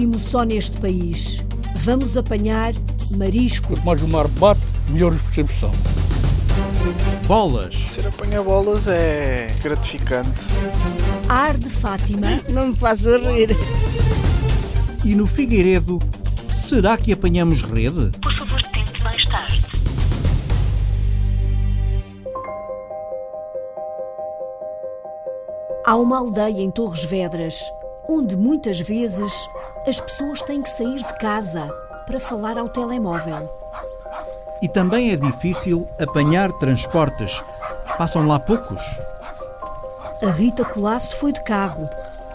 último só neste país. Vamos apanhar marisco. Quanto mais o mar bate, melhor os percepção. Bolas. Ser apanhar bolas é gratificante. Ar de Fátima. Não me faz rir. E no Figueiredo, será que apanhamos rede? Por favor, tente mais tarde. Há uma aldeia em Torres Vedras onde muitas vezes as pessoas têm que sair de casa para falar ao telemóvel. E também é difícil apanhar transportes. Passam lá poucos. A Rita Colasso foi de carro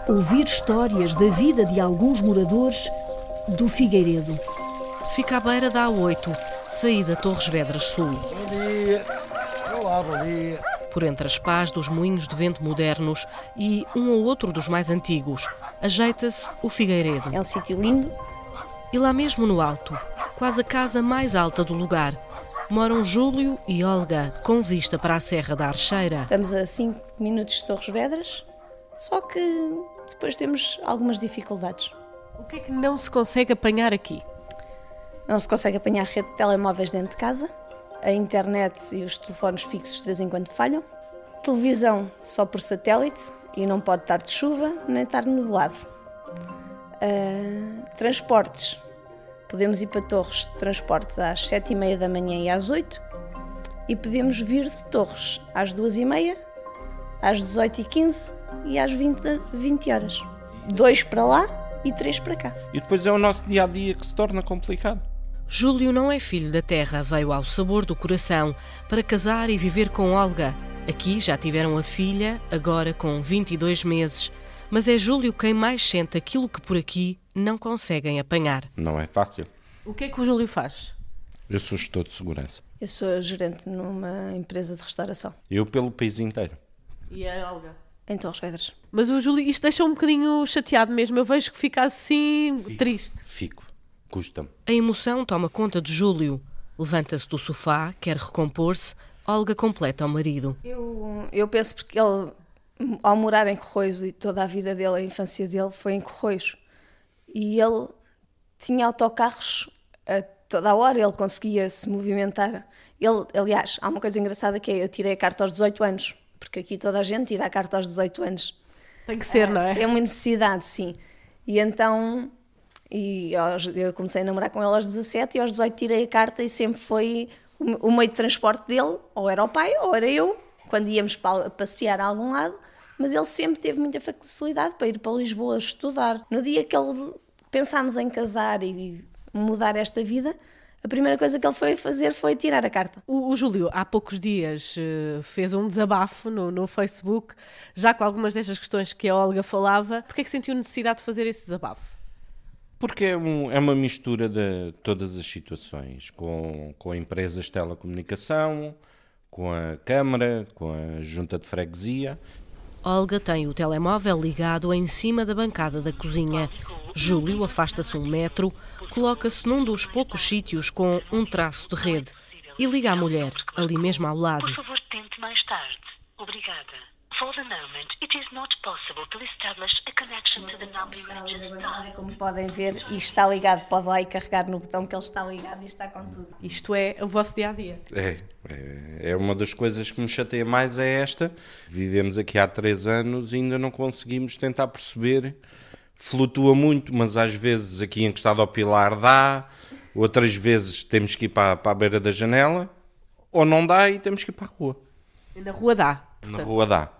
ouvir histórias da vida de alguns moradores do Figueiredo. Fica à beira da A8, saída Torres Vedras Sul. Bom dia. Olá, bom dia. Por entre as pás dos moinhos de vento modernos e um ou outro dos mais antigos, ajeita-se o Figueiredo. É um sítio lindo. E lá mesmo no alto, quase a casa mais alta do lugar, moram Júlio e Olga, com vista para a Serra da Archeira. Estamos a 5 minutos de Torres Vedras, só que depois temos algumas dificuldades. O que é que não se consegue apanhar aqui? Não se consegue apanhar rede de telemóveis dentro de casa, a internet e os telefones fixos de vez em quando falham, televisão só por satélite e não pode estar de chuva nem estar nublado. Uh, transportes. Podemos ir para Torres de transporte às 7 e meia da manhã e às 8 e podemos vir de Torres às 2 e meia, às 18 e 15 e às 20, 20 horas. Dois para lá e três para cá. E depois é o nosso dia a dia que se torna complicado. Júlio não é filho da terra, veio ao sabor do coração para casar e viver com Olga. Aqui já tiveram a filha, agora com 22 meses. Mas é Júlio quem mais sente aquilo que por aqui não conseguem apanhar. Não é fácil. O que é que o Júlio faz? Eu sou gestor de segurança. Eu sou gerente numa empresa de restauração. Eu pelo país inteiro. E a Olga? Em Torres Vedras. Mas o Júlio, isto deixa um bocadinho chateado mesmo. Eu vejo que fica assim Fico. triste. Fico. Custa-me. A emoção toma conta de Júlio. Levanta-se do sofá, quer recompor-se. Olga completa ao marido. Eu, eu penso porque ele, ao morar em Corroios e toda a vida dele, a infância dele foi em Corroios. E ele tinha autocarros a toda a hora, ele conseguia se movimentar. Ele, aliás, há uma coisa engraçada que é, eu tirei a carta aos 18 anos, porque aqui toda a gente tira a carta aos 18 anos. Tem que ser, não é? É uma necessidade, sim. E então, e eu comecei a namorar com ele aos 17 e aos 18 tirei a carta e sempre foi o, o meio de transporte dele, ou era o pai ou era eu, quando íamos passear a algum lado, mas ele sempre teve muita facilidade para ir para Lisboa estudar. No dia que ele pensámos em casar e mudar esta vida, a primeira coisa que ele foi fazer foi tirar a carta. O, o Júlio, há poucos dias, uh, fez um desabafo no, no, Facebook, já com algumas destas questões que a Olga falava. Porquê é que sentiu necessidade de fazer esse desabafo? Porque é, um, é uma mistura de todas as situações, com, com empresas de telecomunicação, com a Câmara, com a Junta de Freguesia. Olga tem o telemóvel ligado em cima da bancada da cozinha. Júlio afasta-se um metro, coloca-se num dos poucos sítios com um traço de rede e liga à mulher, ali mesmo ao lado. Por favor, tente mais tarde. Obrigada. For the moment, it is not possible to establish a connection to the number. Como podem ver, isto está ligado. Pode lá e carregar no botão que ele está ligado e está com tudo. Isto é o vosso dia a dia. É, é, é uma das coisas que me chateia mais é esta. Vivemos aqui há três anos e ainda não conseguimos tentar perceber. Flutua muito, mas às vezes aqui encostado ao pilar dá, outras vezes temos que ir para, para a beira da janela, ou não dá e temos que ir para a rua. E na rua dá. Na rua dá.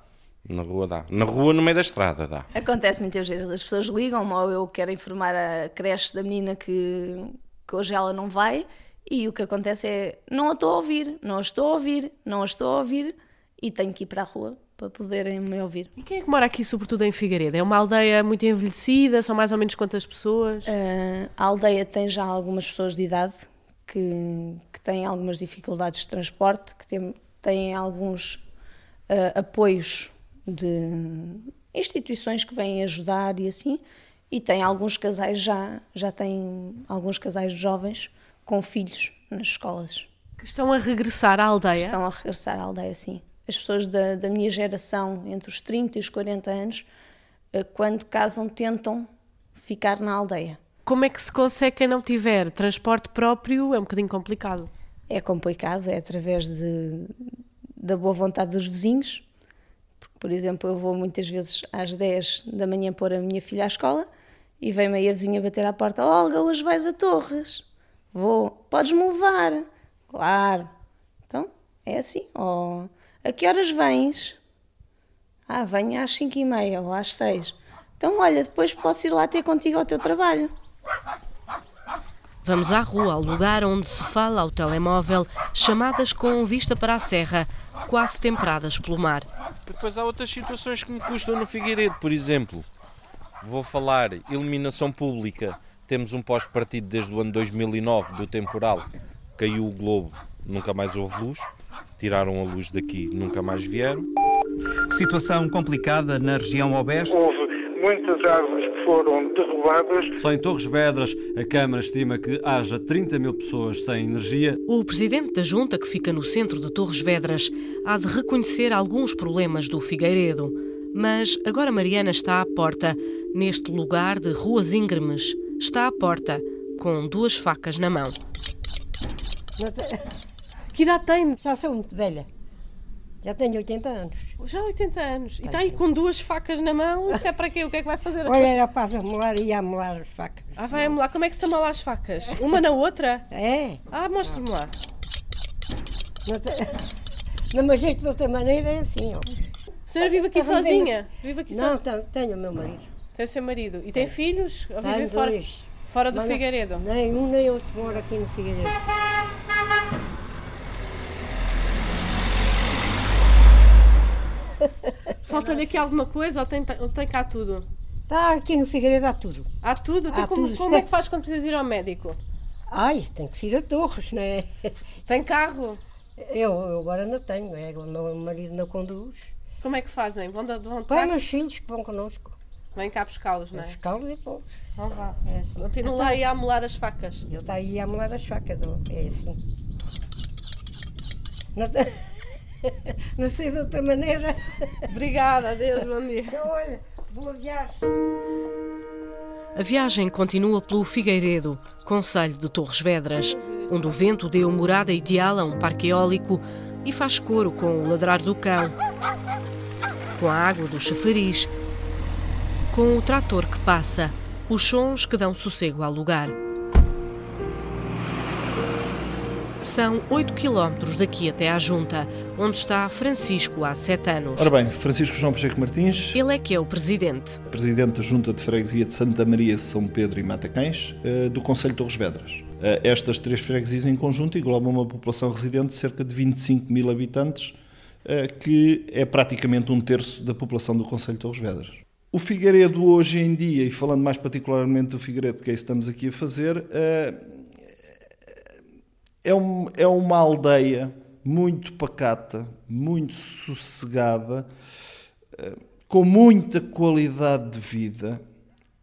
Na rua dá. Na rua, no meio da estrada, dá. Acontece muitas vezes. As pessoas ligam-me ou eu quero informar a creche da menina que, que hoje ela não vai e o que acontece é não a estou a ouvir, não a estou a ouvir, não a estou a ouvir e tenho que ir para a rua para poderem me ouvir. E quem é que mora aqui, sobretudo em Figueiredo? É uma aldeia muito envelhecida? São mais ou menos quantas pessoas? Uh, a aldeia tem já algumas pessoas de idade que, que têm algumas dificuldades de transporte, que têm, têm alguns uh, apoios de instituições que vêm ajudar e assim, e tem alguns casais já, já têm alguns casais jovens com filhos nas escolas. Que estão a regressar à aldeia? Estão a regressar à aldeia, sim. As pessoas da, da minha geração, entre os 30 e os 40 anos, quando casam, tentam ficar na aldeia. Como é que se consegue quem não tiver transporte próprio? É um bocadinho complicado. É complicado, é através de, da boa vontade dos vizinhos. Por exemplo, eu vou muitas vezes às 10 da manhã pôr a minha filha à escola e vem-me aí a vizinha bater à porta: Olga, hoje vais a Torres? Vou, podes-me levar? Claro. Então, é assim. Oh, a que horas vens? Ah, venho às 5 e meia ou às 6. Então, olha, depois posso ir lá ter contigo ao teu trabalho. Vamos à rua, ao lugar onde se fala ao telemóvel, chamadas com vista para a serra, quase temperadas pelo mar. Depois há outras situações que me custam no Figueiredo, por exemplo. Vou falar iluminação pública. Temos um posto partido desde o ano 2009 do temporal. Caiu o globo, nunca mais houve luz. Tiraram a luz daqui, nunca mais vieram. Situação complicada na região oeste. Houve muitas árvores foram derrubadas. Só em Torres Vedras, a Câmara estima que haja 30 mil pessoas sem energia. O presidente da Junta, que fica no centro de Torres Vedras, há de reconhecer alguns problemas do Figueiredo. Mas agora Mariana está à porta, neste lugar de ruas íngremes. Está à porta, com duas facas na mão. Que idade tem? Já sou muito velha. Já tenho 80 anos. Já 80 anos. E está aí com duas facas na mão. Isso é para quê? O que é que vai fazer? Olha, era para amolar e amolar as facas. Ah, vai amolar. Como é que se amola as facas? Uma na outra? É. Ah, mostra-me lá. Não, mas jeito de outra maneira é assim, ó. A senhora vive aqui sozinha? Vive aqui Não, tenho, tenho o meu marido. Tem o seu marido. E tem filhos? Ou vivem fora, fora do Figueiredo? Nem um nem outro mora aqui no Figueiredo. Falta-lhe aqui alguma coisa ou tem, ou tem cá tudo? Está aqui no Figueiredo há tudo. Há tudo? Então Há como, tudo. como é que faz quando precisa ir ao médico? Ai, tem que ir a Torres, não é? Tem carro? Eu, eu agora não tenho, é, o meu marido não conduz. Como é que fazem? Vão, de, vão de Põe meus filhos que vão connosco. Vêm cá buscá-los, não é? Buscá-los e pô. Não vá. É assim. Continua lá aí a amolar as facas. Eu está aí a amolar as facas, ó, é assim. Não, não sei de outra maneira. Obrigada, adeus, bom dia. Então, olha, boa viagem. A viagem continua pelo Figueiredo, Conselho de Torres Vedras, onde o vento deu morada ideal a um parque eólico e faz coro com o ladrar do cão, com a água do chafariz, com o trator que passa, os sons que dão sossego ao lugar. São 8 quilómetros daqui até à Junta, onde está Francisco há sete anos. Ora bem, Francisco João Pacheco Martins, Ele é que é o presidente. presidente da Junta de Freguesia de Santa Maria, São Pedro e Matacães, eh, do Conselho de Torres Vedras. Eh, Estas três freguesias em conjunto englobam uma população residente de cerca de 25 mil habitantes, eh, que é praticamente um terço da população do Conselho de Torres Vedras. O Figueiredo hoje em dia, e falando mais particularmente do Figueiredo, porque é isso que estamos aqui a fazer, é, um- é uma aldeia muito pacata, muito sossegada, eh, com muita qualidade de vida,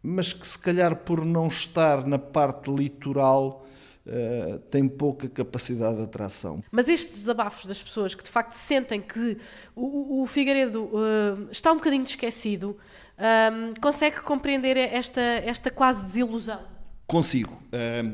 mas que se calhar por não estar na parte litoral eh, tem pouca capacidade de atração. Mas estes desabafos das pessoas que de facto sentem que o, o Figueiredo eh, está um bocadinho esquecido, ahm, consegue compreender esta, esta quase desilusão? Consigo.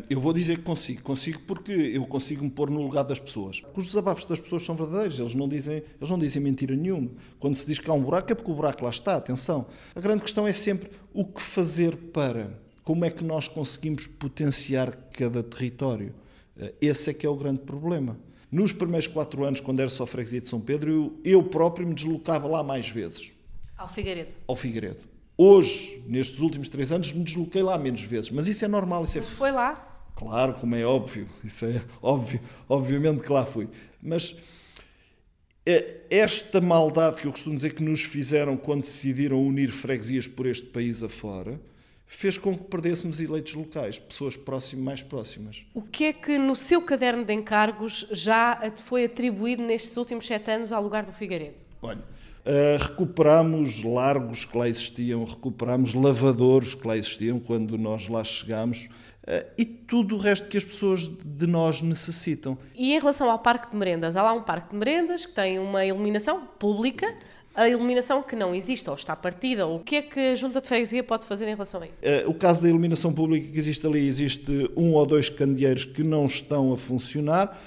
Eu vou dizer que consigo. Consigo porque eu consigo me pôr no lugar das pessoas. Os desabafos das pessoas são verdadeiros. Eles não dizem, eles não dizem mentira nenhuma. Quando se diz que há um buraco é porque o buraco lá está. Atenção. A grande questão é sempre o que fazer para. Como é que nós conseguimos potenciar cada território? Eh, Esse é que é o grande problema. Nos primeiros quatro anos, quando era só freguesia de São Pedro, eu, eu próprio me deslocava lá mais vezes Ao Figueiredo. ao Figueiredo. Hoje, nestes últimos três anos, me desloquei lá menos vezes, mas isso é normal, isso é Foi lá? claro, como é óbvio, isso é óbvio, obviamente que lá fui. Mas é esta maldade que eu costumo dizer que nos fizeram quando decidiram unir freguesias por este país afora, fez com que perdêssemos eleitos locais, pessoas mais próximas. O que é que no seu caderno de encargos já foi atribuído nestes últimos sete anos ao lugar do Figueiredo? Olha, eh, recuperamos largos que lá existiam, recuperamos lavadores que lá existiam quando nós lá chegámos eh, e tudo o resto que as pessoas de nós necessitam. E em relação ao parque de merendas, há lá um parque de merendas que tem uma iluminação pública, a iluminação que não existe ou está partida, o que é que a Junta de Freguesia pode fazer em relação a isso? Eh, o caso da iluminação pública que existe ali, existe um ou dois candeeiros que não estão a funcionar.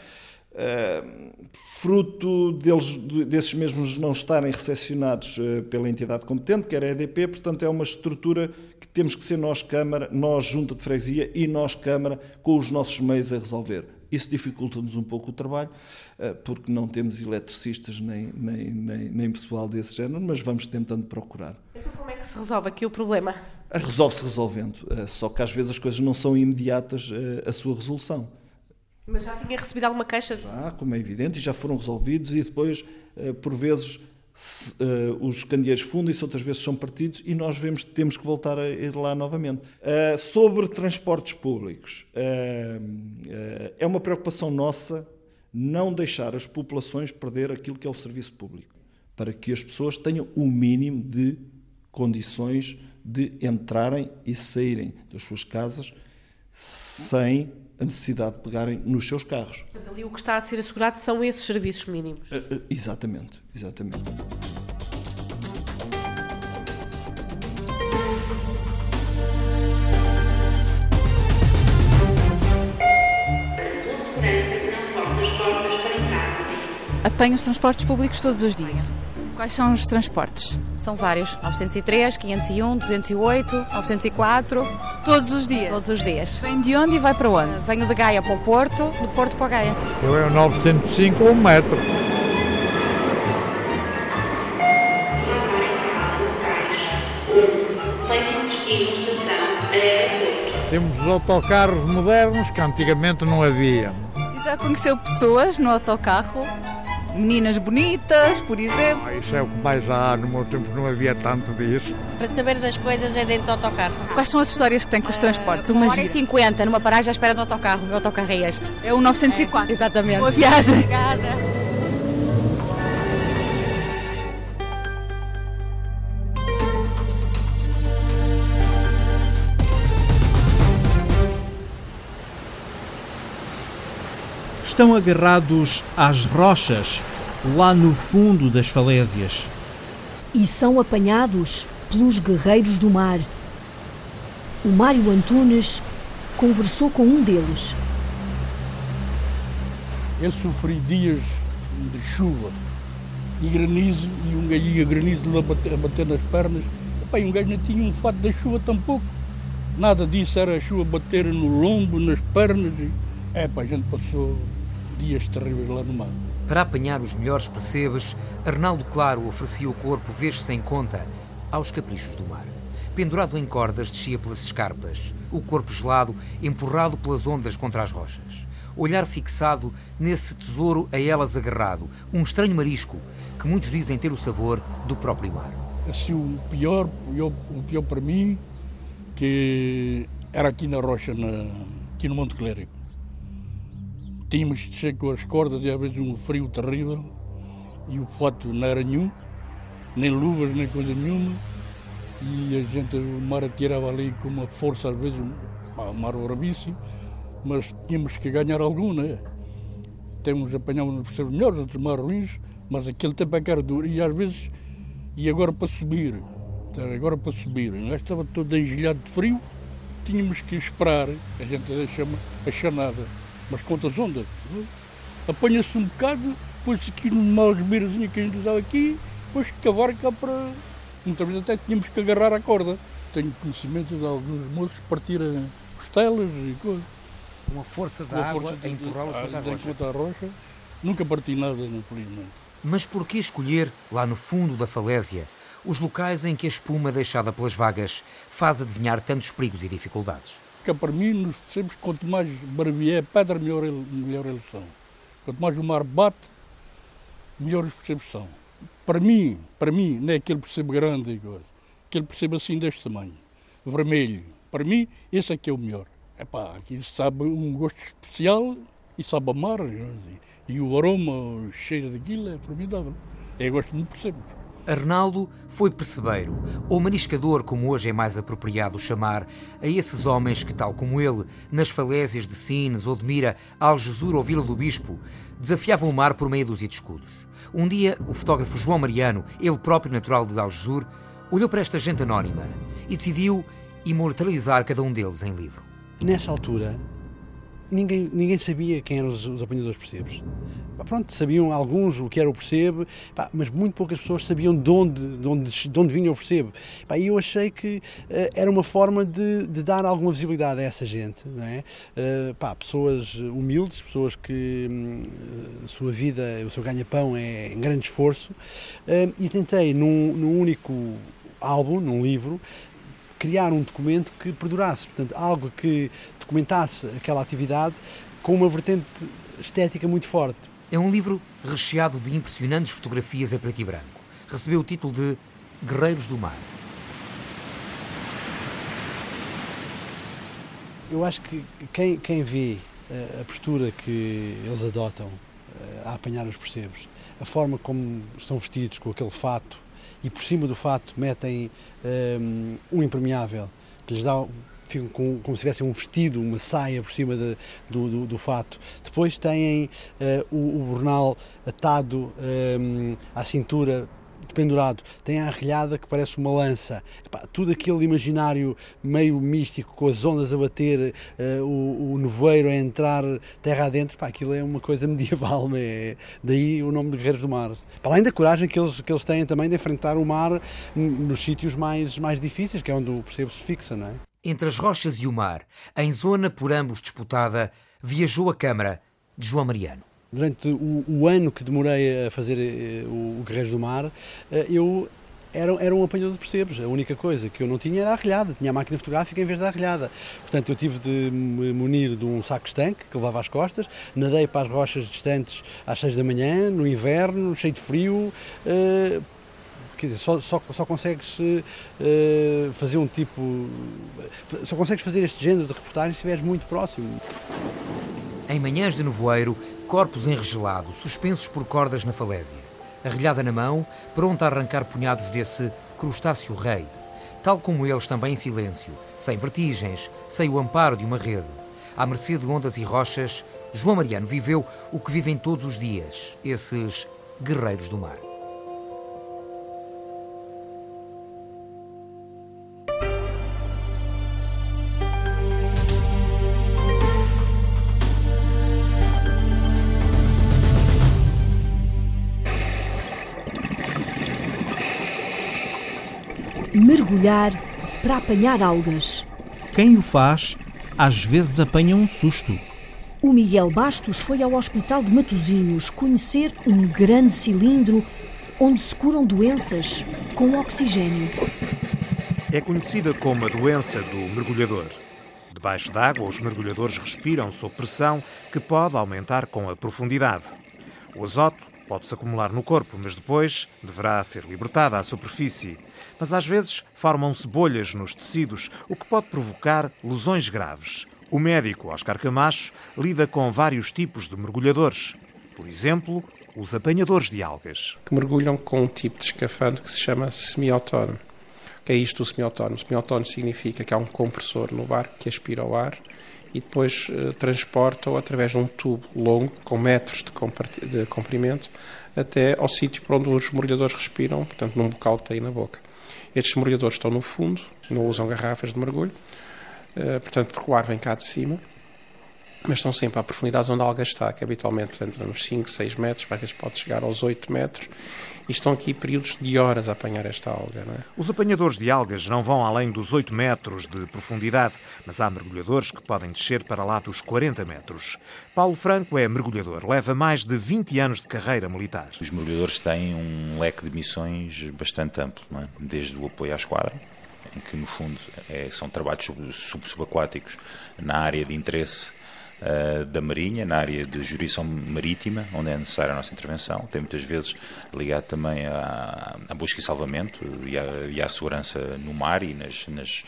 Uh, fruto deles, desses mesmos não estarem recepcionados uh, pela entidade competente, que era a EDP, portanto é uma estrutura que temos que ser nós Câmara, nós Junta de Freguesia e nós Câmara com os nossos meios a resolver. Isso dificulta-nos um pouco o trabalho, uh, porque não temos eletricistas nem, nem, nem, nem, pessoal desse género, mas vamos tentando procurar. Então como é que se resolve aqui o problema? Resolve-se resolvendo, só que às vezes as coisas não são imediatas a sua resolução. Mas já tinha recebido alguma queixa? Já, como é evidente, e já foram resolvidos e depois, eh, por vezes, Uh, os candeeiros fundem-se, outras vezes são partidos e nós vemos que temos que voltar a ir lá novamente. Uh, sobre transportes públicos, uh, é uma preocupação nossa não deixar as populações perder aquilo que é o serviço público, para que as pessoas tenham o mínimo de condições de entrarem e saírem das suas casas sem a necessidade de pegarem nos seus carros. Portanto, ali o que está a ser assegurado são esses serviços mínimos. Uh, exatamente, exatamente. Apanho os transportes públicos todos os dias. Quais são os transportes? São vários. 903, 501, 208, 904. Todos os dias? Todos os dias. Vem de onde e vai para onde? Venho de Gaia para o Porto, do Porto para Gaia. Eu é o 905 um metro. Temos autocarros modernos que antigamente não havia. E já conheceu pessoas no autocarro meninas bonitas, por exemplo. Ah, isso é o que mais há, no meu tempo não havia tanto disso. Para saber das coisas é dentro do autocarro. Quais são as histórias que tem com os transportes? Uma hora e cinquenta, numa paragem à espera do autocarro. O meu autocarro é este. É o 904? É, exatamente. Boa viagem. Obrigada. Estão agarrados às rochas lá no fundo das falésias. E são apanhados pelos guerreiros do mar. O Mário Antunes conversou com um deles. Eu sofri dias de chuva e granizo, e um gajo ia granizo a bater, a bater nas pernas. Pai, um gajo não tinha um fato da chuva tampouco. Nada disso, era a chuva bater no lombo, nas pernas. E, é, pá, a gente passou dias terríveis lá no mar. Para apanhar os melhores percebes, Arnaldo Claro oferecia o corpo vez sem conta aos caprichos do mar. Pendurado em cordas, descia pelas escarpas, o corpo gelado, empurrado pelas ondas contra as rochas. Olhar fixado nesse tesouro a elas agarrado, um estranho marisco que muitos dizem ter o sabor do próprio mar. Assim, o pior, o pior para mim, que era aqui na rocha, na, aqui no Monte Clérigo tínhamos de descer com as cordas e às vezes um frio terrível e o fato não era nenhum, nem luvas, nem coisa nenhuma. E a gente, o mar atirava ali com uma força, às vezes, o mar bravíssimo, mas tínhamos que ganhar algum, né? Temos apanhávamos percebes melhores, outros mais ruins, mas aquele tempo é que era duro. E às vezes, e agora para subir, então, agora para subir, nós estava todo engelhado de frio, tínhamos que esperar, a gente chama a chanada mas conta as ondas. Apanha-se um bocado, põe-se aqui numa algebeirazinha que a gente usava aqui, depois cavar cá para. Muitas vezes até tínhamos que agarrar a corda. Tenho conhecimento de alguns moços partirem costelas e coisas. Uma força da água força a empurrá-los contra a rocha. a rocha. Nunca parti nada, infelizmente. Mas por que escolher, lá no fundo da falésia, os locais em que a espuma deixada pelas vagas faz adivinhar tantos perigos e dificuldades? Que para mim, nos percebes, quanto mais barvier pedra, melhor, melhor eles são. Quanto mais o mar bate, melhor os percebes são. Para mim, para mim, não é aquele percebo grande coisa. Aquele percebo assim deste tamanho, vermelho. Para mim, esse aqui é o melhor. É pá, aqui sabe um gosto especial e sabe a mar. E o aroma, cheiro daquilo é formidável. Eu gosto muito de percebos. Arnaldo foi percebeiro, ou mariscador, como hoje é mais apropriado chamar, a esses homens que, tal como ele, nas falésias de Sines ou de Mira, Algesur ou Vila do Bispo, desafiavam o mar por meia dúzia de escudos. Um dia, o fotógrafo João Mariano, ele próprio natural de Algesur, olhou para esta gente anónima e decidiu imortalizar cada um deles em livro. Nessa altura, ninguém, ninguém sabia quem eram os, os apanhadores percebes. Pronto, sabiam alguns o que era o percebe, pá, mas muito poucas pessoas sabiam de onde, de onde, de onde vinha o percebe. Pá, e eu achei que uh, era uma forma de, de, dar alguma visibilidade a essa gente. Não é? Uh, pá, pessoas humildes, pessoas que hum, a sua vida, o seu ganha-pão é em grande esforço. Uh, e tentei, num, num único álbum, num livro, criar um documento que perdurasse, portanto, algo que documentasse aquela atividade com uma vertente estética muito forte. É um livro recheado de impressionantes fotografias a preto e branco. Recebeu o título de Guerreiros do Mar. Eu acho que quem, quem vê eh, a postura que eles adotam eh, a apanhar os percebes, a forma como estão vestidos com aquele fato e por cima do fato metem um, um impermeável que lhes dá ficam com, como se tivessem um vestido, uma saia por cima de, do, do, do, fato. Depois têm uh, o, o atado um, à cintura pendurado, tem a arrilhada que parece uma lança. Epá, tudo aquele imaginário meio místico, com as ondas a bater, uh, o, o nevoeiro a entrar terra adentro, epá, aquilo é uma coisa medieval, né? daí o nome de Guerreiros do Mar. Para além da coragem que eles, que eles têm também de enfrentar o mar nos sítios mais, mais difíceis, que é onde o percebo se fixa, não é? Entre as rochas e o mar, em zona por ambos disputada, viajou a Câmara de João Mariano. Durante o, o ano que demorei a fazer uh, o Guerreiros do Mar, uh, eu era, era um apanhador de percebes. A única coisa que eu não tinha era a arrilhada, tinha a máquina fotográfica em vez da arrilhada. Portanto, eu tive de me munir de um saco estanque que levava às costas, nadei para as rochas distantes às 6 da manhã, no inverno, cheio de frio, uh, quer dizer, só, só, só consegues uh, fazer um tipo. Só consegues fazer este género de reportagem se estiveres muito próximo. Em manhãs de nevoeiro, corpos enregelados, suspensos por cordas na falésia. Arrilhada na mão, pronta a arrancar punhados desse crustáceo rei. Tal como eles, também em silêncio, sem vertigens, sem o amparo de uma rede. À mercê de ondas e rochas, João Mariano viveu o que vivem todos os dias, esses guerreiros do mar. Mergulhar para apanhar algas. Quem o faz, às vezes apanha um susto. O Miguel Bastos foi ao Hospital de Matosinhos conhecer um grande cilindro onde se curam doenças com oxigênio. É conhecida como a doença do mergulhador. Debaixo d'água, os mergulhadores respiram sob pressão que pode aumentar com a profundidade. O azoto pode-se acumular no corpo, mas depois deverá ser libertada à superfície. Mas às vezes formam-se bolhas nos tecidos, o que pode provocar lesões graves. O médico Oscar Camacho lida com vários tipos de mergulhadores. Por exemplo, os apanhadores de algas. Que mergulham com um tipo de escafandro que se chama semi-autónomo. O que é isto o semi-autónomo? Semi-autónomo significa que há um compressor no barco que aspira o ar e depois uh, transporta-o através de um tubo longo, com metros de, de comprimento, até ao sítio para onde os mergulhadores respiram, portanto, num bocal que tem na boca. Estes mergulhadores estão no fundo, não usam garrafas de mergulho, uh, portanto, porque o ar vem cá de cima, mas estão sempre à profundidade onde a alga está, que habitualmente entra nos 5, 6 metros, às vezes pode chegar aos 8 metros, e estão aqui períodos de horas a apanhar esta alga. É? Os apanhadores de algas não vão além dos 8 metros de profundidade, mas há mergulhadores que podem descer para lá dos 40 metros. Paulo Franco é mergulhador, leva mais de 20 anos de carreira militar. Os mergulhadores têm um leque de missões bastante amplo, é? desde o apoio à esquadra, em que no fundo é, são trabalhos sub, sub, subaquáticos na área de interesse uh, da Marinha, na área de jurisdição marítima, onde é necessária a nossa intervenção. Tem muitas vezes ligado também à, à busca e salvamento e à, e à, segurança no mar e nas, nas,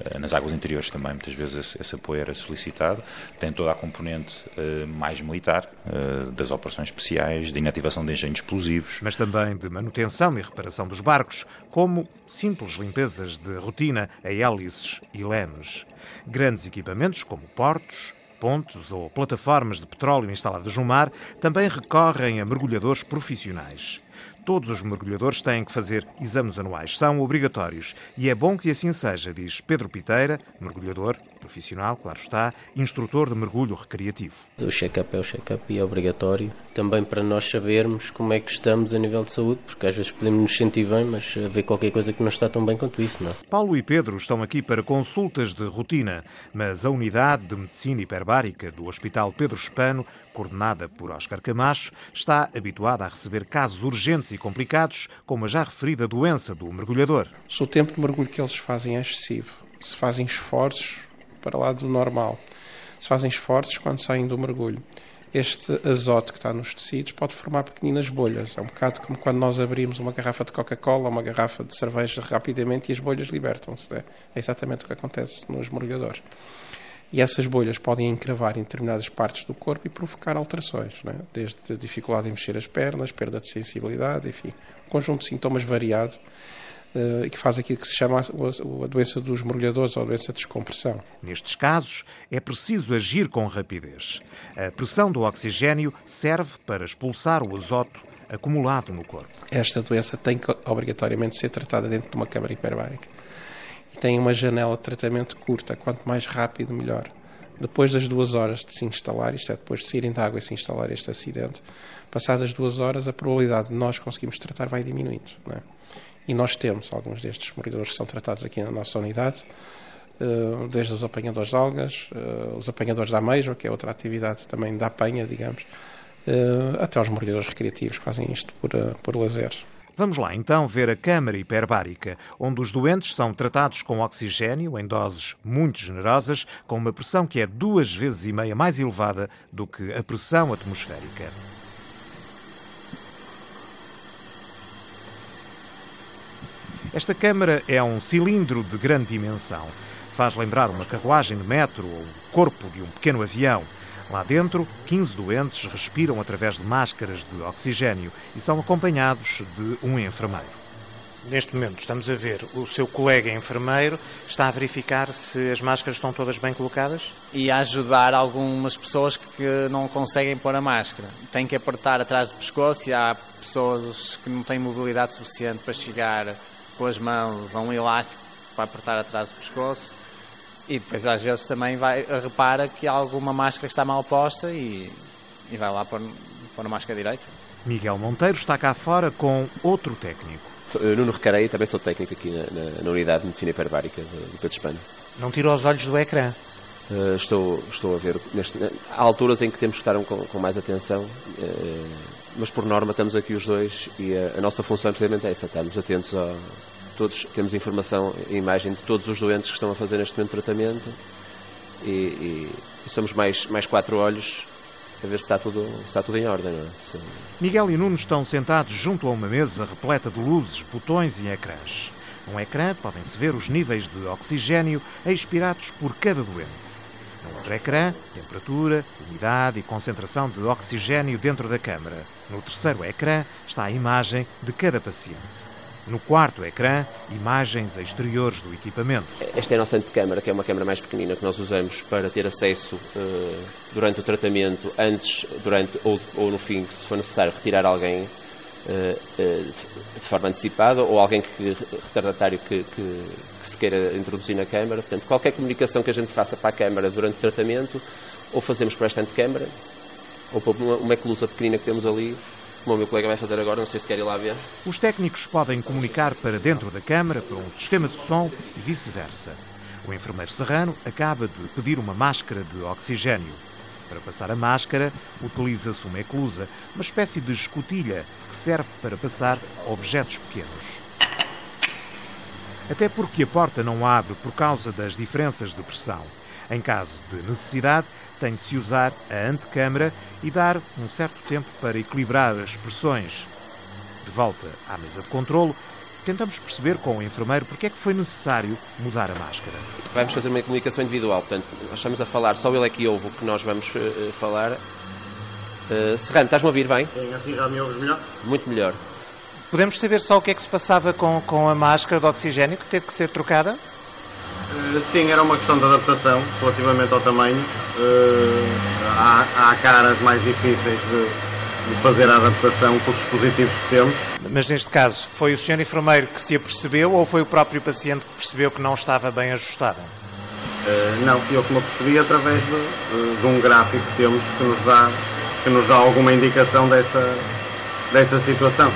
Eh, nas águas interiores também, muitas vezes, esse, apoio era solicitado. Tem toda a componente uh, mais militar, uh, das operações especiais, de inativação de engenhos explosivos. Mas também de manutenção e reparação dos barcos, como simples limpezas de rotina a hélices e lemes. Grandes equipamentos como portos, pontos ou plataformas de petróleo instaladas no mar também recorrem a mergulhadores profissionais. Todos os mergulhadores têm que fazer exames anuais, são obrigatórios. E é bom que assim seja, diz Pedro Piteira, mergulhador profissional, claro está, instrutor de mergulho recreativo. O check-up é o check-up e é obrigatório. Também para nós sabermos como é que estamos a nível de saúde, porque às vezes podemos nos sentir bem, mas haver qualquer coisa que não está tão bem quanto isso, não é? Paulo e Pedro estão aqui para consultas de rotina, mas a unidade de medicina hiperbárica do Hospital Pedro Espano, coordenada por Oscar Camacho, está habituada a receber casos urgentes e complicados, como a já referida doença do mergulhador. Se o tempo de mergulho que eles fazem é excessivo, se fazem esforços para lá do normal. Se fazem esforços quando saem do mergulho. Este azoto que está nos tecidos pode formar pequeninas bolhas. É um bocado como quando nós abrimos uma garrafa de Coca-Cola uma garrafa de cerveja rapidamente e as bolhas libertam-se. É exatamente o que acontece nos mergulhadores. E essas bolhas podem encravar em determinadas partes do corpo e provocar alterações, é? desde dificuldade em mexer as pernas, perda de sensibilidade, enfim, um conjunto de sintomas variado uh, que faz aquilo que se chama a, a doença dos mergulhadores ou a doença de descompressão. Nestes casos, é preciso agir com rapidez. A pressão do oxigênio serve para expulsar o azoto acumulado no corpo. Esta doença tem que obrigatoriamente ser tratada dentro de uma câmara hiperbárica. E tem uma janela de tratamento curta, quanto mais rápido, melhor. Depois das duas horas de se instalar, isto é, depois de saírem da água e se instalar este acidente, passadas duas horas, a probabilidade de nós conseguirmos tratar vai diminuindo. Não é? E nós temos alguns destes moradores que são tratados aqui na nossa unidade, eh, desde os apanhadores de algas, eh, os apanhadores da ameijoa, que é outra atividade também da apanha, digamos, eh, até os mergulhadores recreativos que fazem isto por, por lazer. Vamos lá então ver a câmara hiperbárica, onde os doentes são tratados com oxigênio em doses muito generosas, com uma pressão que é duas vezes e meia mais elevada do que a pressão atmosférica. Esta câmara é um cilindro de grande dimensão. Faz lembrar uma carruagem de metro ou o corpo de um pequeno avião. Lá dentro, 15 doentes respiram através de máscaras de oxigênio e são acompanhados de um enfermeiro. Neste momento estamos a ver o seu colega enfermeiro está a verificar se as máscaras estão todas bem colocadas e a ajudar algumas pessoas que não conseguem pôr a máscara. Tem que apertar atrás do pescoço e há pessoas que não têm mobilidade suficiente para chegar com as mãos a um elástico para apertar atrás do pescoço e depois às vezes também vai, repara que alguma máscara está mal posta e, e vai lá pôr, pôr a máscara direita. Miguel Monteiro está cá fora com outro técnico. Eh, Nuno Recarei, também sou técnico aqui na, na, na unidade de medicina hiperbárica do Pedro Espanha. Não tira os olhos do ecrã? Uh, estou, estou a ver. Neste, há alturas em que temos que estar com, com mais atenção, uh, mas por norma estamos aqui os dois e a, a nossa função é precisamente essa, estarmos atentos a, todos, temos informação e imagem de todos os doentes que estão a fazer neste momento tratamento e, e, e somos mais, mais quatro olhos a ver se está tudo, se está tudo em ordem. Não é? Se... Miguel e Nuno estão sentados junto a uma mesa repleta de luzes, botões e ecrãs. Num ecrã podem-se ver os níveis de oxigênio expirados por cada doente. No outro ecrã, temperatura, umidade e concentração de oxigênio dentro da câmara. No terceiro ecrã está a imagem de cada paciente. No quarto ecrã, imagens exteriores do equipamento. Esta é a nossa antecâmara, que é uma câmara mais pequenina que nós usamos para ter acesso uh, durante o tratamento, antes, durante ou, ou, no fim, se for necessário, retirar alguém uh, uh, de forma antecipada ou alguém que, retardatário que, que, que, se queira introduzir na câmara. Portanto, qualquer comunicação que a gente faça para a câmara durante o tratamento, ou fazemos por esta antecâmara, ou por uma, uma eclusa pequenina que temos ali, como o meu colega vai fazer agora, não sei se quer ir lá ver. Os técnicos podem comunicar para dentro da câmara, para um sistema de som e vice-versa. O enfermeiro serrano acaba de pedir uma máscara de oxigênio. Para passar a máscara, utiliza-se uma eclusa, uma espécie de escotilha que serve para passar objetos pequenos. Até porque a porta não abre por causa das diferenças de pressão. Em caso de necessidade, tem de se usar a antecâmara e dar um certo tempo para equilibrar as pressões. De volta à mesa de controlo, tentamos perceber com o enfermeiro porque é que foi necessário mudar a máscara. Vamos fazer uma comunicação individual, portanto, nós estamos a falar, só ele é que ouve o que nós vamos uh, falar. Uh, Serrano, estás-me a ouvir bem? Sim, assim já me ouves melhor? Muito melhor. Podemos saber só o que é que se passava com, com a máscara de oxigênio que teve que ser trocada? Uh, sim, era uma questão de adaptação relativamente ao tamanho. Uh, há, há caras mais difíceis de, de, fazer a adaptação com os dispositivos que temos. Mas neste caso, foi o senhor enfermeiro que se apercebeu ou foi o próprio paciente que percebeu que não estava bem ajustada? Uh, não, eu que me apercebi através de, de, um gráfico que temos que nos dá, que nos dá alguma indicação dessa, dessa situação.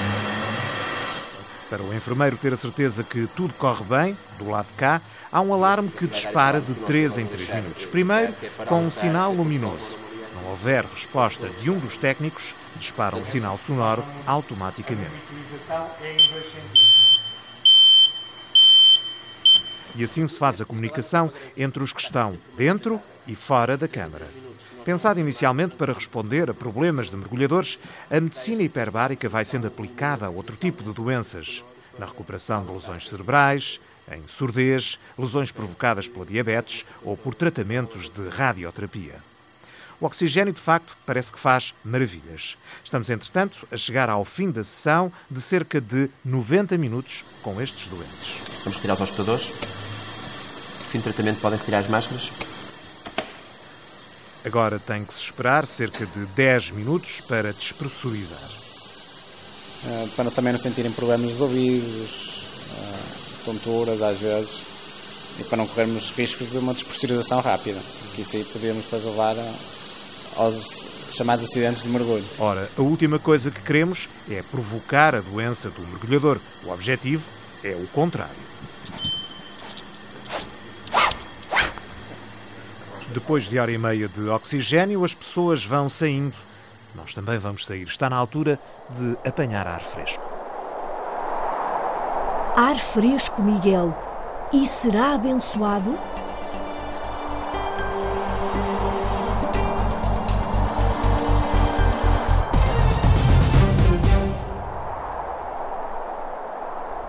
Para o enfermeiro ter a certeza que tudo corre bem, do lado de cá, há um alarme que dispara de 3 em 3 minutos. Primeiro, com um sinal luminoso. Se não houver resposta de um dos técnicos, dispara um sinal sonoro automaticamente. E assim se faz a comunicação entre os que estão dentro e fora da Câmara. Pensada inicialmente para responder a problemas de mergulhadores, a medicina hiperbárica vai sendo aplicada a outro tipo de doenças, na recuperação de lesões cerebrais, em surdez, lesões provocadas pela diabetes ou por tratamentos de radioterapia. O oxigênio, de facto, parece que faz maravilhas. Estamos, entretanto, a chegar ao fim da sessão de cerca de 90 minutos com estes doentes. Vamos retirar os hospedadores. Fim de tratamento, podem retirar as máscaras. Agora tem que se esperar cerca de 10 minutos para despressurizar. Uh, para também não sentirem problemas de ouvidos, uh, tonturas às vezes, e para não corrermos riscos de uma despressurização rápida, que isso aí podemos depois levar aos chamados acidentes de mergulho. Ora, a última coisa que queremos é provocar a doença do mergulhador. O objetivo é o contrário. Depois de hora e meia de oxigênio, as pessoas vão saindo. Nós também vamos sair. Está na altura de apanhar ar fresco. Ar fresco, Miguel. E será abençoado?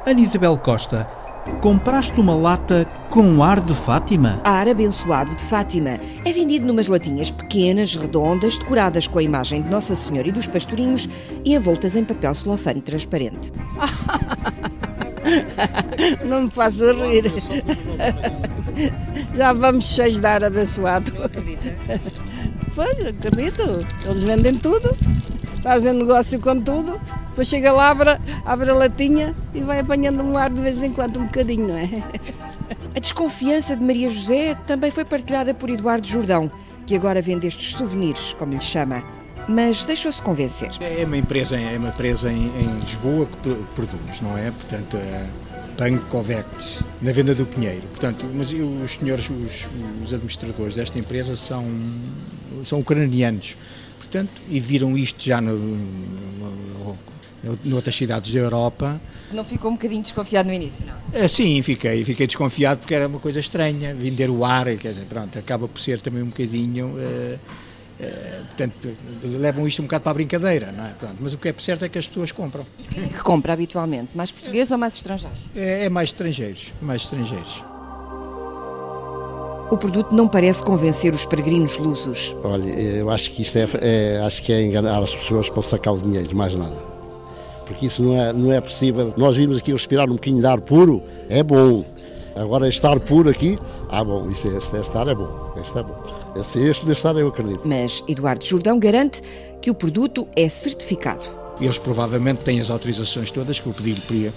Ana Isabel Costa, compraste uma lata com ar de Fátima? Ar abençoado de Fátima é vendido numas latinhas pequenas, redondas, decoradas com a imagem de Nossa Senhora e dos pastorinhos e envoltas em papel celofane transparente. Não me faço rir. Já vamos cheios de ar abençoado. Pois, acredito. Eles vendem tudo, fazem negócio com tudo. Depois chega lá, abre, abre a latinha e vai apanhando um ar de vez em quando, um bocadinho, não é? A desconfiança de Maria José também foi partilhada por Eduardo Jordão, que agora vende estes souvenirs, como lhe chama. Mas deixou-se convencer. É uma empresa, é uma empresa em, em Lisboa que produz, não é? Portanto, é Banco Covect, na venda do Pinheiro. Portanto, mas os senhores, os, os administradores desta empresa são, são ucranianos. Portanto, e viram isto já no, no, noutras cidades da Europa. Não ficou um bocadinho desconfiado no início, não? É, sim, fiquei. Fiquei desconfiado porque era uma coisa estranha, vender o ar, quer dizer, pronto, acaba por ser também um bocadinho... Uh, uh, portanto, levam isto um bocado para a brincadeira, não é? Pronto, mas o que é certo é que as pessoas compram. E quem é que compra habitualmente? Mais portugueses ou mais estrangeiros? É, é mais estrangeiros, mais estrangeiros. O produto não parece convencer os peregrinos lusos. Olha, eu acho que isto é, é, acho que é enganar as pessoas para sacar o dinheiro, mais nada porque isso não é, não é possível. Nós vimos aqui respirar um bocadinho de ar puro, é bom. Agora estar puro aqui, ah bom, isso, este, este ar é bom, este é bom. Este, este deste ar eu acredito. Mas Eduardo Jordão garante que o produto é certificado. Eles provavelmente têm as autorizações todas, que o pedido pedia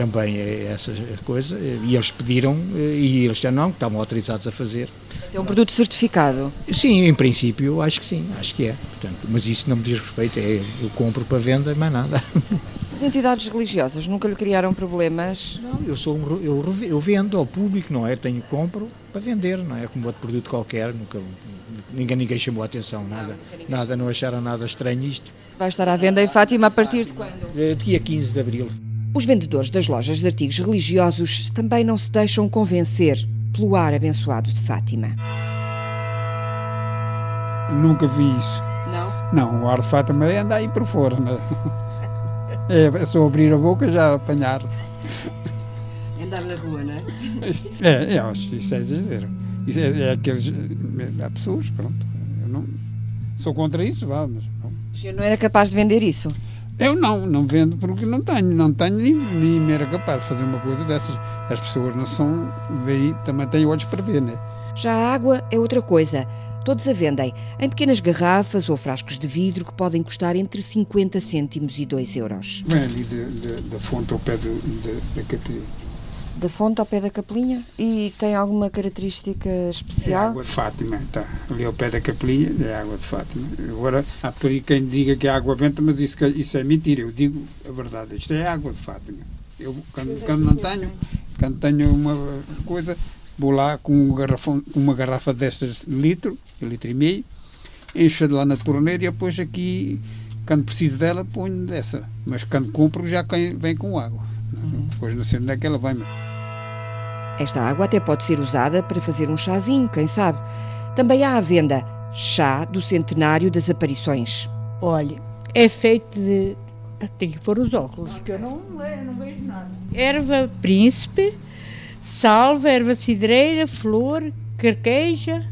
também é essa coisa, e eles pediram, e eles já não, estavam autorizados a fazer. É um produto certificado? Sim, em princípio, acho que sim, acho que é. Portanto, mas isso não me diz respeito, é, eu compro para venda, mais nada. As entidades religiosas nunca lhe criaram problemas? Não, eu, sou um, eu, eu vendo ao público, não é? Tenho, compro para vender, não é? Como outro produto qualquer, nunca, ninguém, ninguém chamou a atenção, nada, não, nada, não acharam nada estranho isto. Vai estar à venda em Fátima a partir de quando? Eh, dia 15 de Abril. Os vendedores das lojas de artigos religiosos também não se deixam convencer pelo ar abençoado de Fátima. Nunca vi isso. Não? Não, o ar de Fátima anda aí por fora. Não é? É, é só abrir a boca já apanhar. Andar na rua, não é? É, é isso é exagero. Isso é, é aqueles. Há pessoas, pronto. Eu não sou contra isso, vá, mas. Não. O senhor não era capaz de vender isso? Eu não, não vendo porque não tenho, não tenho nem, nem me era capaz de fazer uma coisa dessas. As pessoas não são, veem, também têm olhos para ver, né? Já a água é outra coisa. Todos a vendem em pequenas garrafas ou frascos de vidro que podem custar entre 50 cêntimos e 2 euros. Vem ali da fonte ao pé da capilinha. Da fonte ao pé da capelinha? E tem alguma característica especial? É água de Fátima, está. Ali ao pé da capelinha é água de Fátima. Agora, há por aí quem diga que é água benta, mas isso, isso é mentira. Eu digo a verdade. Isto é água de Fátima. Eu, quando, quando não tenho, quando tenho uma coisa, vou lá com um garrafão, uma garrafa destas de litro, de litro e meio, encho lá na torneira e depois aqui, quando preciso dela, ponho dessa. Mas quando compro já vem com água. Uhum. Depois não sei onde é que ela vai. Esta água até pode ser usada para fazer um chazinho, quem sabe. Também há à venda chá do centenário das aparições. Olha, é feito de. Tenho que pôr os óculos, que eu não, não vejo nada. Erva príncipe, salva, erva cidreira, flor, carqueja.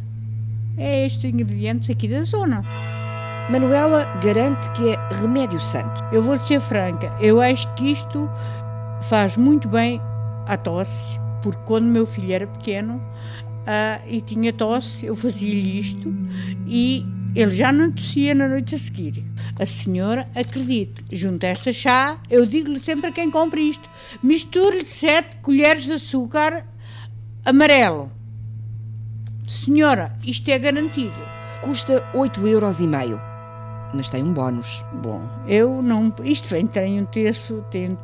É estes ingredientes aqui da zona. Manuela garante que é remédio santo. Eu vou ser franca, eu acho que isto faz muito bem à tosse, porque quando meu filho era pequeno uh, e tinha tosse, eu fazia-lhe isto e ele já não tossia na noite a seguir. A senhora, acredito, junto a esta chá, eu digo-lhe sempre a quem compra isto: misture-lhe sete colheres de açúcar amarelo. Senhora, isto é garantido. Custa 8,5 euros. E meio mas tem um bónus. Bom, eu não. Isto vem, tem um terço, tem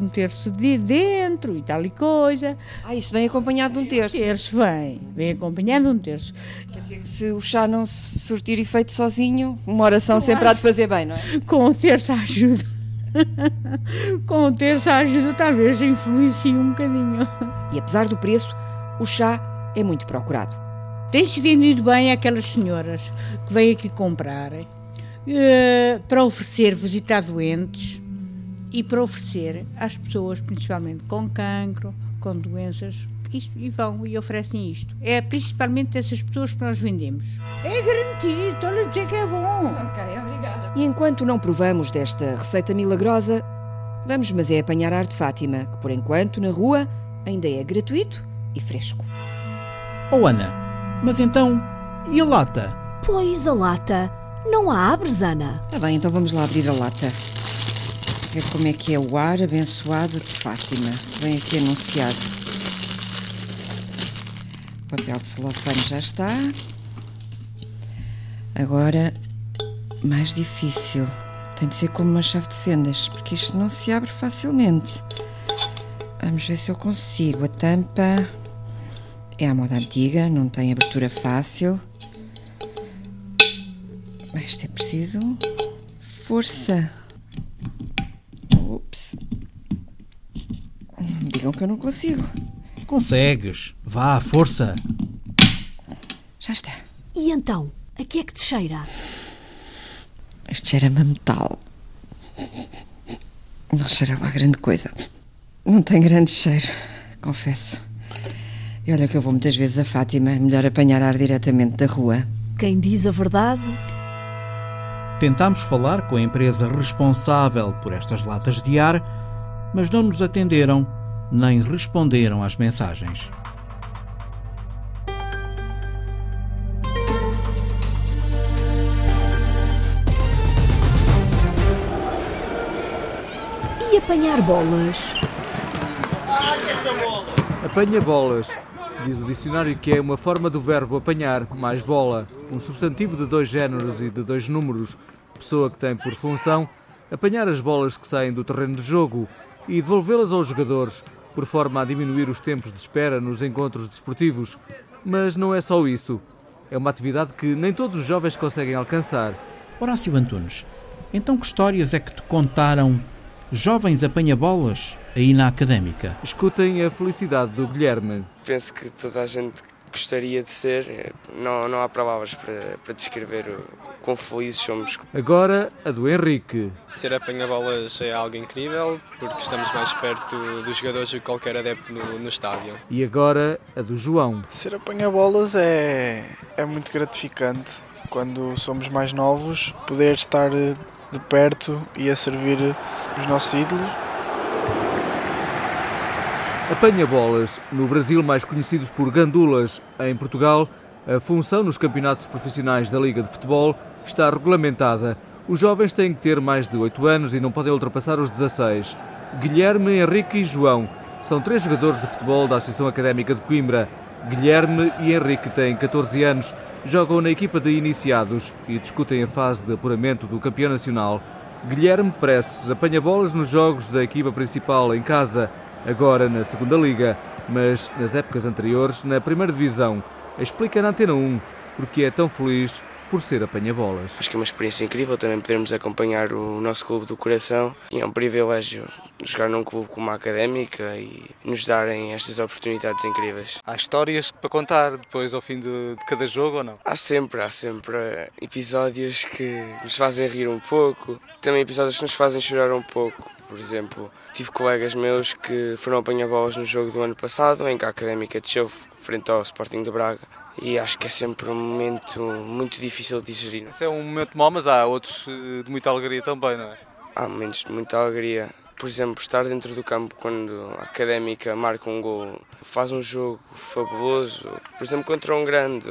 um terço de dentro e tal e coisa. Ah, isso vem acompanhado de um terço? Um terço vem, vem acompanhado de um terço. Quer dizer que se o chá não surtir efeito sozinho, uma oração claro. sempre há de fazer bem, não é? Com o terço ajuda. Com o terço ajuda, talvez influencie um bocadinho. E apesar do preço, o chá é muito procurado. Tem-se vendido bem aquelas senhoras que vêm aqui comprar uh, para oferecer visitar doentes e para oferecer às pessoas, principalmente com cancro, com doenças, isto, e vão e oferecem isto. É principalmente dessas pessoas que nós vendemos. É garantido, estou a dizer que é bom. Ok, obrigada. E enquanto não provamos desta receita milagrosa, vamos mas é apanhar ar de Fátima, que por enquanto na rua ainda é gratuito e fresco. Oh Ana, mas então, e a lata? Pois a lata não a abres, Ana? Está bem, então vamos lá abrir a lata. Ver como é que é o ar abençoado de Fátima. Vem aqui anunciado. O papel de celofane já está. Agora, mais difícil. Tem de ser como uma chave de fendas, porque isto não se abre facilmente. Vamos ver se eu consigo. A tampa é a moda antiga, não tem abertura fácil. Isto é preciso força. Ups. Digam que eu não consigo. Consegues. Vá, força. Já está. E então? A que é que te cheira? Este cheira-me a metal. Não cheirava a grande coisa. Não tem grande cheiro, confesso. E olha que eu vou muitas vezes a Fátima, melhor apanhar ar diretamente da rua. Quem diz a verdade Tentámos falar com a empresa responsável por estas latas de ar, mas não nos atenderam nem responderam às mensagens. E apanhar bolas? Apanha bolas. Diz o dicionário que é uma forma do verbo apanhar mais bola, um substantivo de dois géneros e de dois números, pessoa que tem por função apanhar as bolas que saem do terreno de jogo e devolvê-las aos jogadores, por forma a diminuir os tempos de espera nos encontros desportivos. Mas não é só isso. É uma atividade que nem todos os jovens conseguem alcançar. Horácio Antunes, então que histórias é que te contaram jovens apanha-bolas aí na académica? Escutem a felicidade do Guilherme. Penso que toda a gente gostaria de ser, não, não há palavras para, para descrever o quão felizes somos. Agora a do Henrique. Ser apanha-bolas é algo incrível porque estamos mais perto dos jogadores do que qualquer adepto no, no estádio. E agora a do João. Ser apanha-bolas é, é muito gratificante. Quando somos mais novos, poder estar de perto e a servir os nossos ídolos. Apanha-bolas, no Brasil mais conhecidos por gandulas, em Portugal, a função nos campeonatos profissionais da Liga de Futebol está regulamentada. Os jovens têm que ter mais de 8 anos e não podem ultrapassar os 16. Guilherme, Henrique e João são três jogadores de futebol da Associação Académica de Coimbra. Guilherme e Henrique têm 14 anos, jogam na equipa de iniciados e discutem a fase de apuramento do campeão nacional. Guilherme Presses apanha bolas nos jogos da equipa principal em casa agora na segunda Liga, mas nas épocas anteriores na primeira Divisão. Explica na Antena 1 porque é tão feliz por ser apanha-bolas. Acho que é uma experiência incrível também podermos acompanhar o nosso clube do coração e é um privilégio jogar num clube como a Académica e nos darem estas oportunidades incríveis. Há histórias para contar depois ao fim de, de cada jogo ou não? Há sempre, há sempre episódios que nos fazem rir um pouco, também episódios que nos fazem chorar um pouco. Por exemplo, tive colegas meus que foram apanha-bolas no jogo do ano passado, em que a Académica desceu frente ao Sporting de Braga e acho que é sempre um momento muito difícil de digerir. Esse é um momento mau, mas há outros eh, de muita alegria também, não é? Há momentos de muita alegria. Por exemplo, estar dentro do campo quando a Académica marca um gol, faz um jogo fabuloso, por exemplo, contra um grande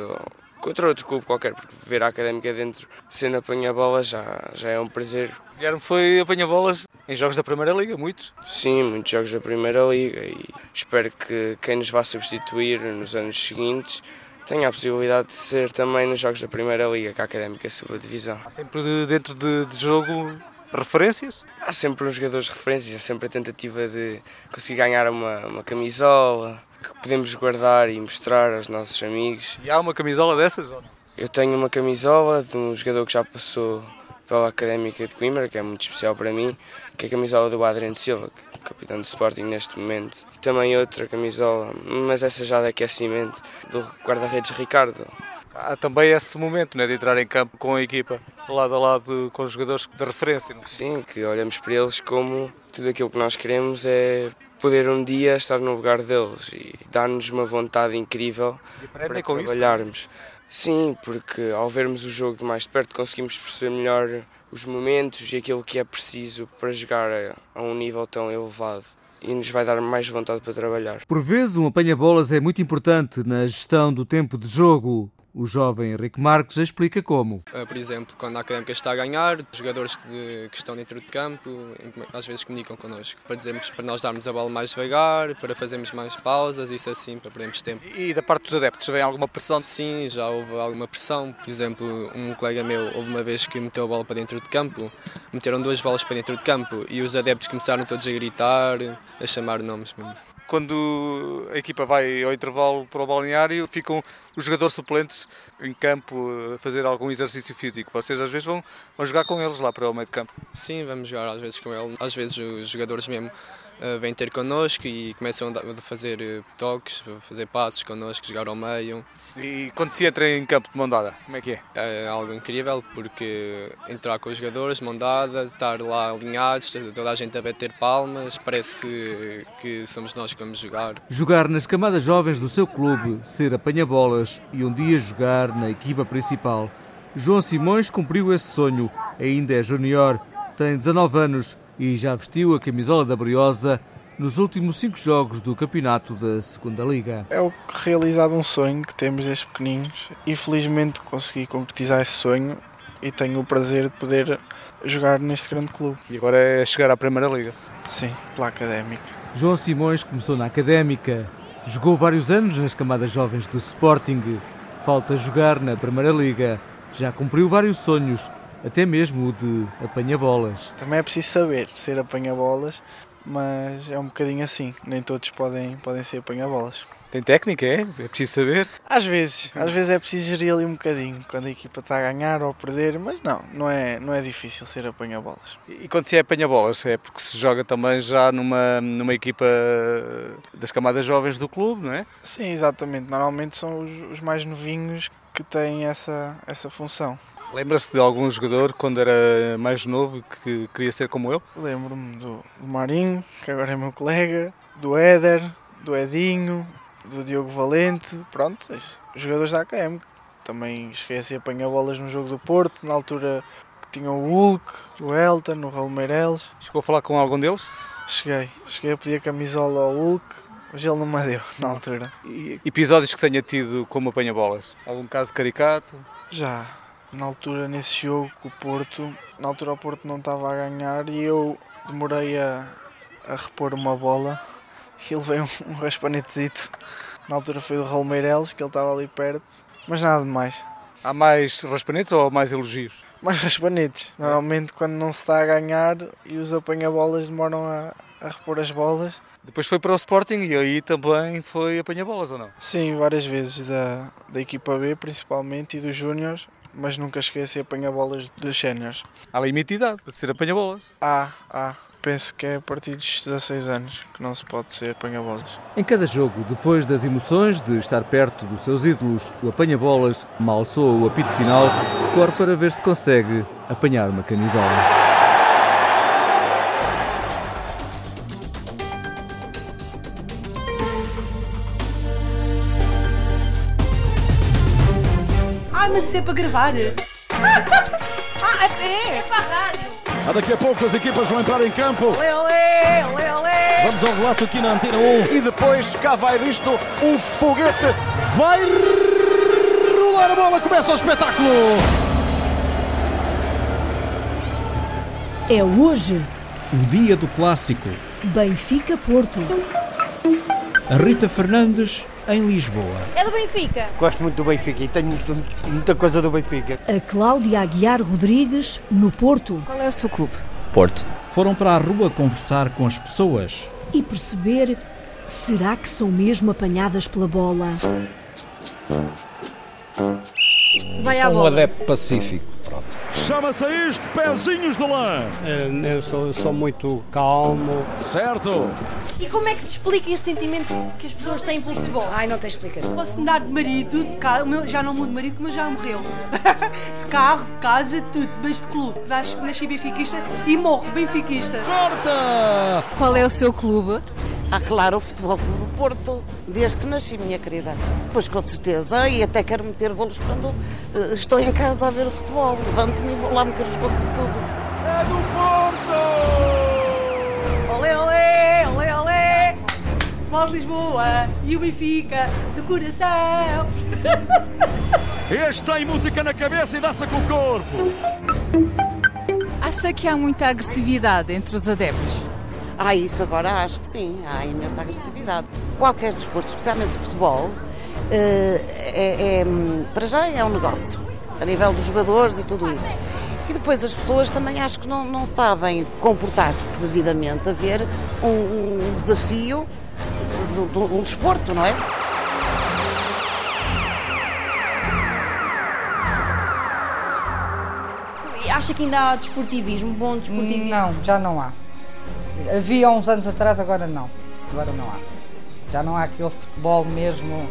contra outro clube qualquer, porque ver a Académica dentro sendo apanha-bolas já, já é um prazer. Guilherme foi apanha-bolas em jogos da Primeira Liga, muitos? Sim, muitos jogos da Primeira Liga e espero que quem nos vá substituir nos anos seguintes tenha a possibilidade de ser também nos jogos da Primeira Liga, que a Académica suba a divisão. Há sempre dentro de, de jogo referências? Há sempre uns jogadores de referências, há sempre a tentativa de conseguir ganhar uma, uma camisola podemos guardar e mostrar aos nossos amigos. E há uma camisola dessas ou? Eu tenho uma camisola de um jogador que já passou pela Académica de Coimbra, que é muito especial para mim, que é a camisola do Adriano Silva, que é capitão do Sporting neste momento. E também outra camisola, mas essa já de aquecimento, do guarda-redes Ricardo. Há também esse momento né, de entrar em campo com a equipa, lado a lado com os jogadores de referência. É? Sim, que olhamos para eles como tudo aquilo que nós queremos é poder um dia estar no lugar deles e dar-nos uma vontade incrível para com trabalharmos. Isso, Sim, porque ao vermos o jogo de mais de perto conseguimos perceber melhor os momentos e aquilo que é preciso para jogar a, a um nível tão elevado e nos vai dar mais vontade para trabalhar. Por vezes, um apanha-bolas é muito importante na gestão do tempo de jogo. O jovem Henrique Marques explica como. Uh, por exemplo, quando a Académica está a ganhar, os jogadores que, que, estão dentro de campo às vezes comunicam connosco para dizermos para nós darmos a bola mais devagar, para fazermos mais pausas, isso assim, para perdermos tempo. E da parte dos adeptos, vem alguma pressão? Sim, já houve alguma pressão. Por exemplo, um colega meu, houve uma vez que meteu a bola para dentro de campo, meteram duas bolas para dentro de campo e os adeptos começaram todos a gritar, a chamar nomes mesmo quando a equipa vai ao intervalo para o balneário, ficam os jogadores suplentes em campo a fazer algum exercício físico. Vocês às vezes vão, vão jogar com eles lá para o meio de campo? Sim, vamos jogar às vezes com eles. Às vezes os jogadores mesmo vêm ter connosco e começam a fazer eh, toques, a fazer passos connosco, jogar ao meio. E quando se entra em campo de mão dada, como é que é? É algo incrível porque entrar com os jogadores, mão dada, estar lá alinhados, toda a gente a bater palmas, parece que somos nós que vamos jogar. Jogar nas camadas jovens do seu clube, ser apanha-bolas e um dia jogar na equipa principal. João Simões cumpriu esse sonho, ainda é junior, tem 19 anos e já vestiu a camisola da Briosa nos últimos cinco jogos do campeonato da Segunda Liga. É o realizado um sonho que temos desde pequeninos e felizmente consegui concretizar esse sonho e tenho o prazer de poder jogar neste grande clube. E agora é chegar à Primeira Liga? Sim, pela Académica. João Simões começou na Académica, jogou vários anos nas camadas jovens do Sporting, falta jogar na Primeira Liga, já cumpriu vários sonhos, até mesmo o de apanha-bolas. Também é preciso saber ser apanha-bolas mas é um bocadinho assim, nem todos podem, podem ser apanha-bolas. Tem técnica, é? É preciso saber? Às vezes, às vezes é preciso gerir ali um bocadinho, quando a equipa está a ganhar ou a perder, mas não, não é, não é difícil ser apanha-bolas. E quando se é apanha-bolas, é porque se joga também já numa, numa equipa das camadas jovens do clube, não é? Sim, exatamente. Normalmente são os, os mais novinhos que têm essa, essa função. Lembra-se de algum jogador quando era mais novo que queria ser como ele? Lembro-me do, do Marinho, que agora é meu colega, do Éder, do Edinho, do Diogo Valente, pronto, os jogadores da AKM. Também cheguei a ser apanha-bolas no jogo do Porto, na altura que tinha o Hulk, o Elton, o Raul Meireles. Chegou a falar com algum deles? Cheguei, cheguei a pedir a camisola ao Hulk, mas ele não me deu na altura. E episódios que tenha tido como apanha-bolas? Algum caso caricato? Já, na altura nesse jogo com o Porto, na altura o Porto não estava a ganhar e eu demorei a, a repor uma bola e levei um, um raspanetezito. Na altura foi do Raul Meireles, que ele estava ali perto, mas nada de mais. Há mais raspanetes ou mais elogios? Mais raspanetes. Normalmente quando não se está a ganhar e os apanha-bolas demoram a, a repor as bolas. Depois foi para o Sporting e aí também foi apanha-bolas ou não? Sim, várias vezes da, da equipa B principalmente e dos Júniors, mas nunca esqueci apanha-bolas dos séniores. Há limite de idade para ser apanha-bolas? Há, há. Penso que é a partir dos 16 anos que não se pode ser apanha-bolas. Em cada jogo, depois das emoções de estar perto dos seus ídolos, o apanha-bolas mal soa o apito final, corre para ver se consegue apanhar uma camisola. Isso é para gravar. ah, é. É para rádio. Ah, daqui a pouco as equipas vão entrar em campo. Olé, olé, olé, olé. Vamos ao relato aqui na Antena 1. E depois cá vai disto um foguete. Vai rolar a bola, começa o espetáculo. É hoje. O dia do clássico. Benfica-Porto. A Rita Fernandes em Lisboa. É do Benfica. Gosto muito do Benfica e tenho muita, muita coisa do Benfica. A Cláudia Aguiar Rodrigues no Porto. Qual é o seu clube? Porto. Foram para a rua conversar com as pessoas. E perceber será que são mesmo apanhadas pela bola? Vai à Sou um bola. adepto pacífico. Chama-se a isto pezinhos de lã. Eu sou, eu sou muito calmo. Certo. E como é que se explica esse sentimento que as pessoas têm pelo futebol? Ai, não tem explicação. Posso mudar de marido, de casa, o meu já não mudo de marido, mas já morreu. de carro, de casa, tudo, mas de clube. Nas- Nasci benfiquista e morro benfiquista. Corta! Qual é o seu clube? Ah, claro, o Futebol Clube do Porto, desde que nasci, minha querida. Pois com certeza, e até quero meter golos quando eh, estou em casa a ver o futebol. Levanto-me e vou lá meter os golos e tudo. É do Porto! Olé, olé, olé, olé. Sport Lisboa e o Benfica de coração. Este tem música na cabeça e dança com o corpo. Acha que há muita agressividade entre os adeptos? Ah, isso agora acho que sim, há imensa agressividade. Qualquer desporto, especialmente o futebol, eh, é, é, para já é um negócio, a nível dos jogadores e tudo isso. E depois as pessoas também acho que não, não sabem comportar-se devidamente a ver um, um desafio de, de um desporto, não é? Acha que ainda há desportivismo, bom desportivismo? Não, já não há. Havia uns anos atrás, agora não. Agora não há. Já não há aquele futebol mesmo,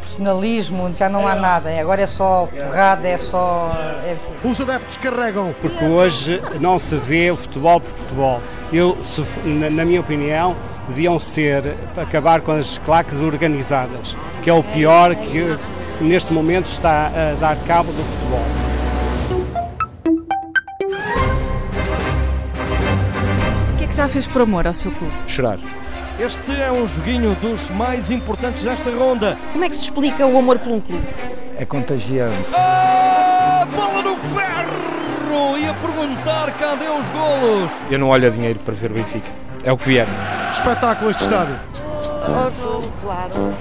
personalismo, já não há nada. Agora é só porrada, é só. Enfim. Os adeptos carregam. Porque hoje não se vê o futebol por futebol. Eu, se na minha opinião, deviam ser acabar com as claques organizadas, que é o pior que neste momento está a dar cabo do futebol. Já fez por amor ao seu clube? Chorar. Este é um joguinho dos mais importantes desta ronda. Como é que se explica o amor por um clube? É contagiante. A bola no ferro! Ia perguntar cadê os golos. Eu não olho a dinheiro para ver o Benfica. É o que vier. Espetáculo este estádio. Porto, claro.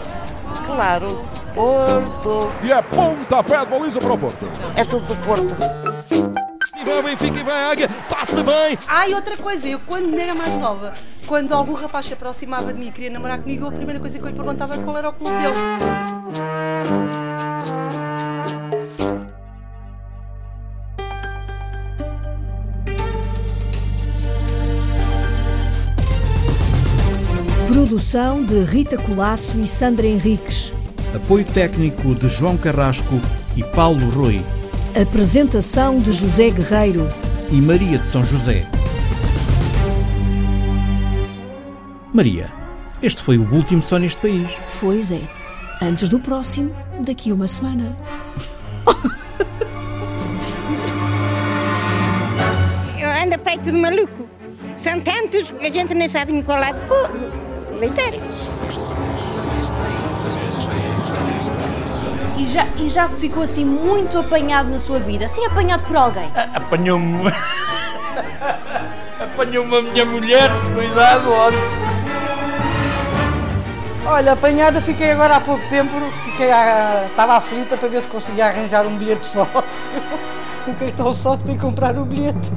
Claro, Porto. E é pontapé de baliza para o Porto. É tudo do Porto. Vai o Benfica e vai a Águia, passa bem. Ah, e outra coisa, eu quando era mais nova, quando algum rapaz se aproximava de mim e queria namorar comigo, a primeira coisa que eu lhe perguntava era qual era o clube dele. Produção de Rita Colasso e Sandra Henriques. Apoio técnico de João Carrasco e Paulo Rui. Apresentação de José Guerreiro e Maria de São José. Maria, este foi o último só neste país. Foi, Zé. Antes do próximo, daqui uma semana. Anda feito de maluco. São tantos que a gente nem sabe em qual lado pôr. Vitória. E já, e já ficou assim muito apanhado na sua vida? Assim apanhado por alguém? Apanhou-me. Apanhou-me a minha mulher, cuidado, olha. Olha, apanhada fiquei agora há pouco tempo, fiquei a, estava aflita para ver se conseguia arranjar um bilhete sócio, um cartão sócio para ir comprar o bilhete.